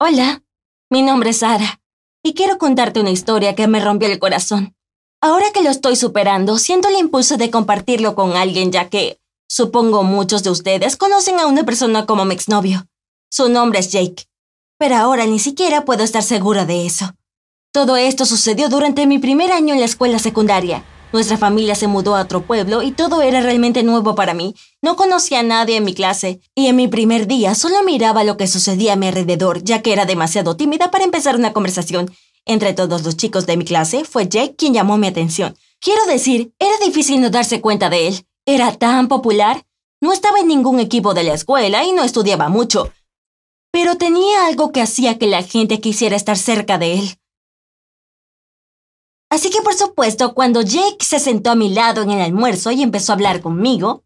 Hola, mi nombre es Sara y quiero contarte una historia que me rompió el corazón. Ahora que lo estoy superando, siento el impulso de compartirlo con alguien ya que, supongo muchos de ustedes conocen a una persona como mi exnovio. Su nombre es Jake, pero ahora ni siquiera puedo estar segura de eso. Todo esto sucedió durante mi primer año en la escuela secundaria. Nuestra familia se mudó a otro pueblo y todo era realmente nuevo para mí. No conocía a nadie en mi clase y en mi primer día solo miraba lo que sucedía a mi alrededor, ya que era demasiado tímida para empezar una conversación. Entre todos los chicos de mi clase fue Jake quien llamó mi atención. Quiero decir, era difícil no darse cuenta de él. Era tan popular. No estaba en ningún equipo de la escuela y no estudiaba mucho. Pero tenía algo que hacía que la gente quisiera estar cerca de él. Así que por supuesto, cuando Jake se sentó a mi lado en el almuerzo y empezó a hablar conmigo,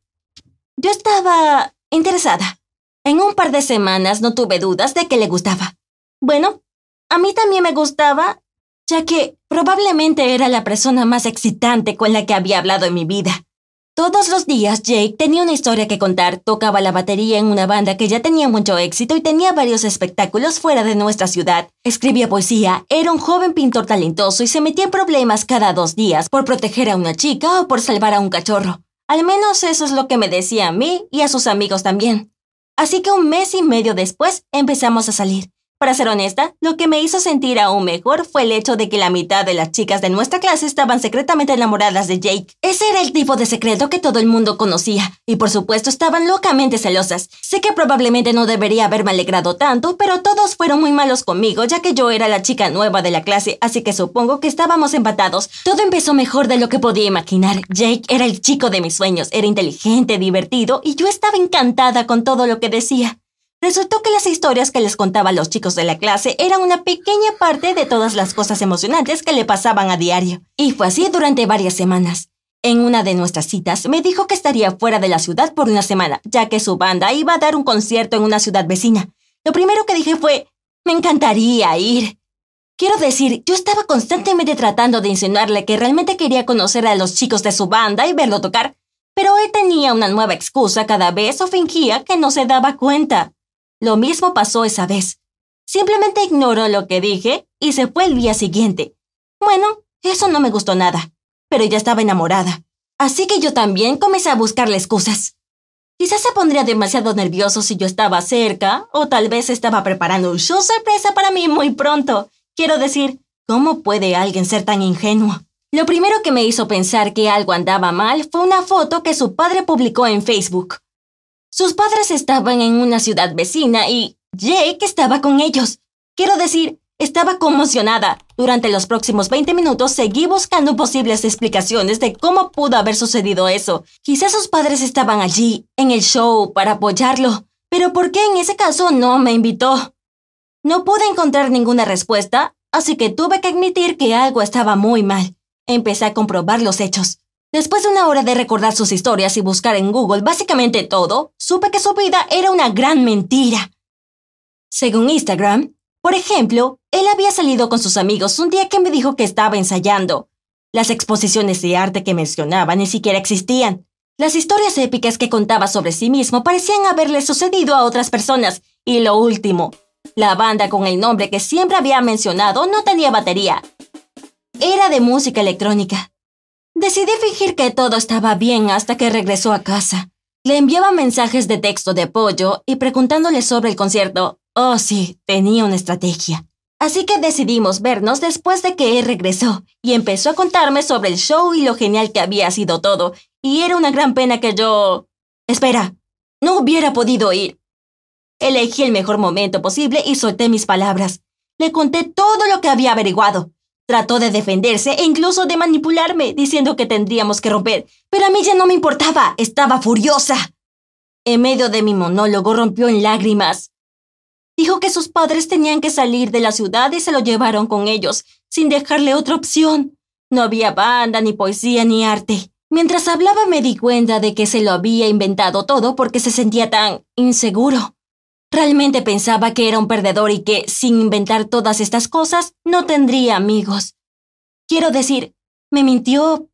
yo estaba interesada. En un par de semanas no tuve dudas de que le gustaba. Bueno, a mí también me gustaba, ya que probablemente era la persona más excitante con la que había hablado en mi vida. Todos los días Jake tenía una historia que contar, tocaba la batería en una banda que ya tenía mucho éxito y tenía varios espectáculos fuera de nuestra ciudad. Escribía poesía, era un joven pintor talentoso y se metía en problemas cada dos días por proteger a una chica o por salvar a un cachorro. Al menos eso es lo que me decía a mí y a sus amigos también. Así que un mes y medio después empezamos a salir. Para ser honesta, lo que me hizo sentir aún mejor fue el hecho de que la mitad de las chicas de nuestra clase estaban secretamente enamoradas de Jake. Ese era el tipo de secreto que todo el mundo conocía, y por supuesto estaban locamente celosas. Sé que probablemente no debería haberme alegrado tanto, pero todos fueron muy malos conmigo, ya que yo era la chica nueva de la clase, así que supongo que estábamos empatados. Todo empezó mejor de lo que podía imaginar. Jake era el chico de mis sueños, era inteligente, divertido, y yo estaba encantada con todo lo que decía. Resultó que las historias que les contaba los chicos de la clase eran una pequeña parte de todas las cosas emocionantes que le pasaban a diario. Y fue así durante varias semanas. En una de nuestras citas me dijo que estaría fuera de la ciudad por una semana, ya que su banda iba a dar un concierto en una ciudad vecina. Lo primero que dije fue, me encantaría ir. Quiero decir, yo estaba constantemente tratando de insinuarle que realmente quería conocer a los chicos de su banda y verlo tocar, pero él tenía una nueva excusa cada vez o fingía que no se daba cuenta. Lo mismo pasó esa vez. Simplemente ignoró lo que dije y se fue el día siguiente. Bueno, eso no me gustó nada, pero ya estaba enamorada. Así que yo también comencé a buscarle excusas. Quizás se pondría demasiado nervioso si yo estaba cerca, o tal vez estaba preparando un show sorpresa para mí muy pronto. Quiero decir, ¿cómo puede alguien ser tan ingenuo? Lo primero que me hizo pensar que algo andaba mal fue una foto que su padre publicó en Facebook. Sus padres estaban en una ciudad vecina y Jake estaba con ellos. Quiero decir, estaba conmocionada. Durante los próximos 20 minutos seguí buscando posibles explicaciones de cómo pudo haber sucedido eso. Quizás sus padres estaban allí, en el show, para apoyarlo. Pero ¿por qué en ese caso no me invitó? No pude encontrar ninguna respuesta, así que tuve que admitir que algo estaba muy mal. Empecé a comprobar los hechos. Después de una hora de recordar sus historias y buscar en Google básicamente todo, supe que su vida era una gran mentira. Según Instagram, por ejemplo, él había salido con sus amigos un día que me dijo que estaba ensayando. Las exposiciones de arte que mencionaba ni siquiera existían. Las historias épicas que contaba sobre sí mismo parecían haberle sucedido a otras personas. Y lo último, la banda con el nombre que siempre había mencionado no tenía batería. Era de música electrónica. Decidí fingir que todo estaba bien hasta que regresó a casa. Le enviaba mensajes de texto de apoyo y preguntándole sobre el concierto. Oh, sí, tenía una estrategia. Así que decidimos vernos después de que él regresó y empezó a contarme sobre el show y lo genial que había sido todo. Y era una gran pena que yo... Espera, no hubiera podido ir. Elegí el mejor momento posible y solté mis palabras. Le conté todo lo que había averiguado. Trató de defenderse e incluso de manipularme, diciendo que tendríamos que romper, pero a mí ya no me importaba, estaba furiosa. En medio de mi monólogo rompió en lágrimas. Dijo que sus padres tenían que salir de la ciudad y se lo llevaron con ellos, sin dejarle otra opción. No había banda, ni poesía, ni arte. Mientras hablaba me di cuenta de que se lo había inventado todo porque se sentía tan inseguro. Realmente pensaba que era un perdedor y que, sin inventar todas estas cosas, no tendría amigos. Quiero decir, me mintió,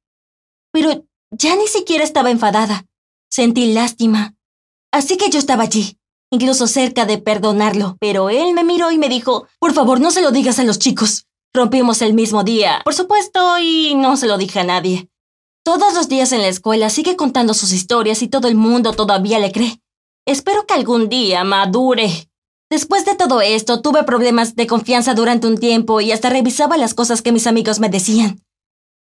pero ya ni siquiera estaba enfadada. Sentí lástima. Así que yo estaba allí, incluso cerca de perdonarlo, pero él me miró y me dijo, por favor, no se lo digas a los chicos. Rompimos el mismo día, por supuesto, y no se lo dije a nadie. Todos los días en la escuela sigue contando sus historias y todo el mundo todavía le cree. Espero que algún día madure. Después de todo esto, tuve problemas de confianza durante un tiempo y hasta revisaba las cosas que mis amigos me decían.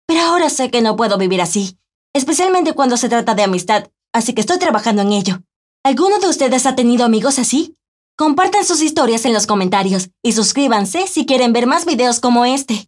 Pero ahora sé que no puedo vivir así, especialmente cuando se trata de amistad, así que estoy trabajando en ello. ¿Alguno de ustedes ha tenido amigos así? Compartan sus historias en los comentarios y suscríbanse si quieren ver más videos como este.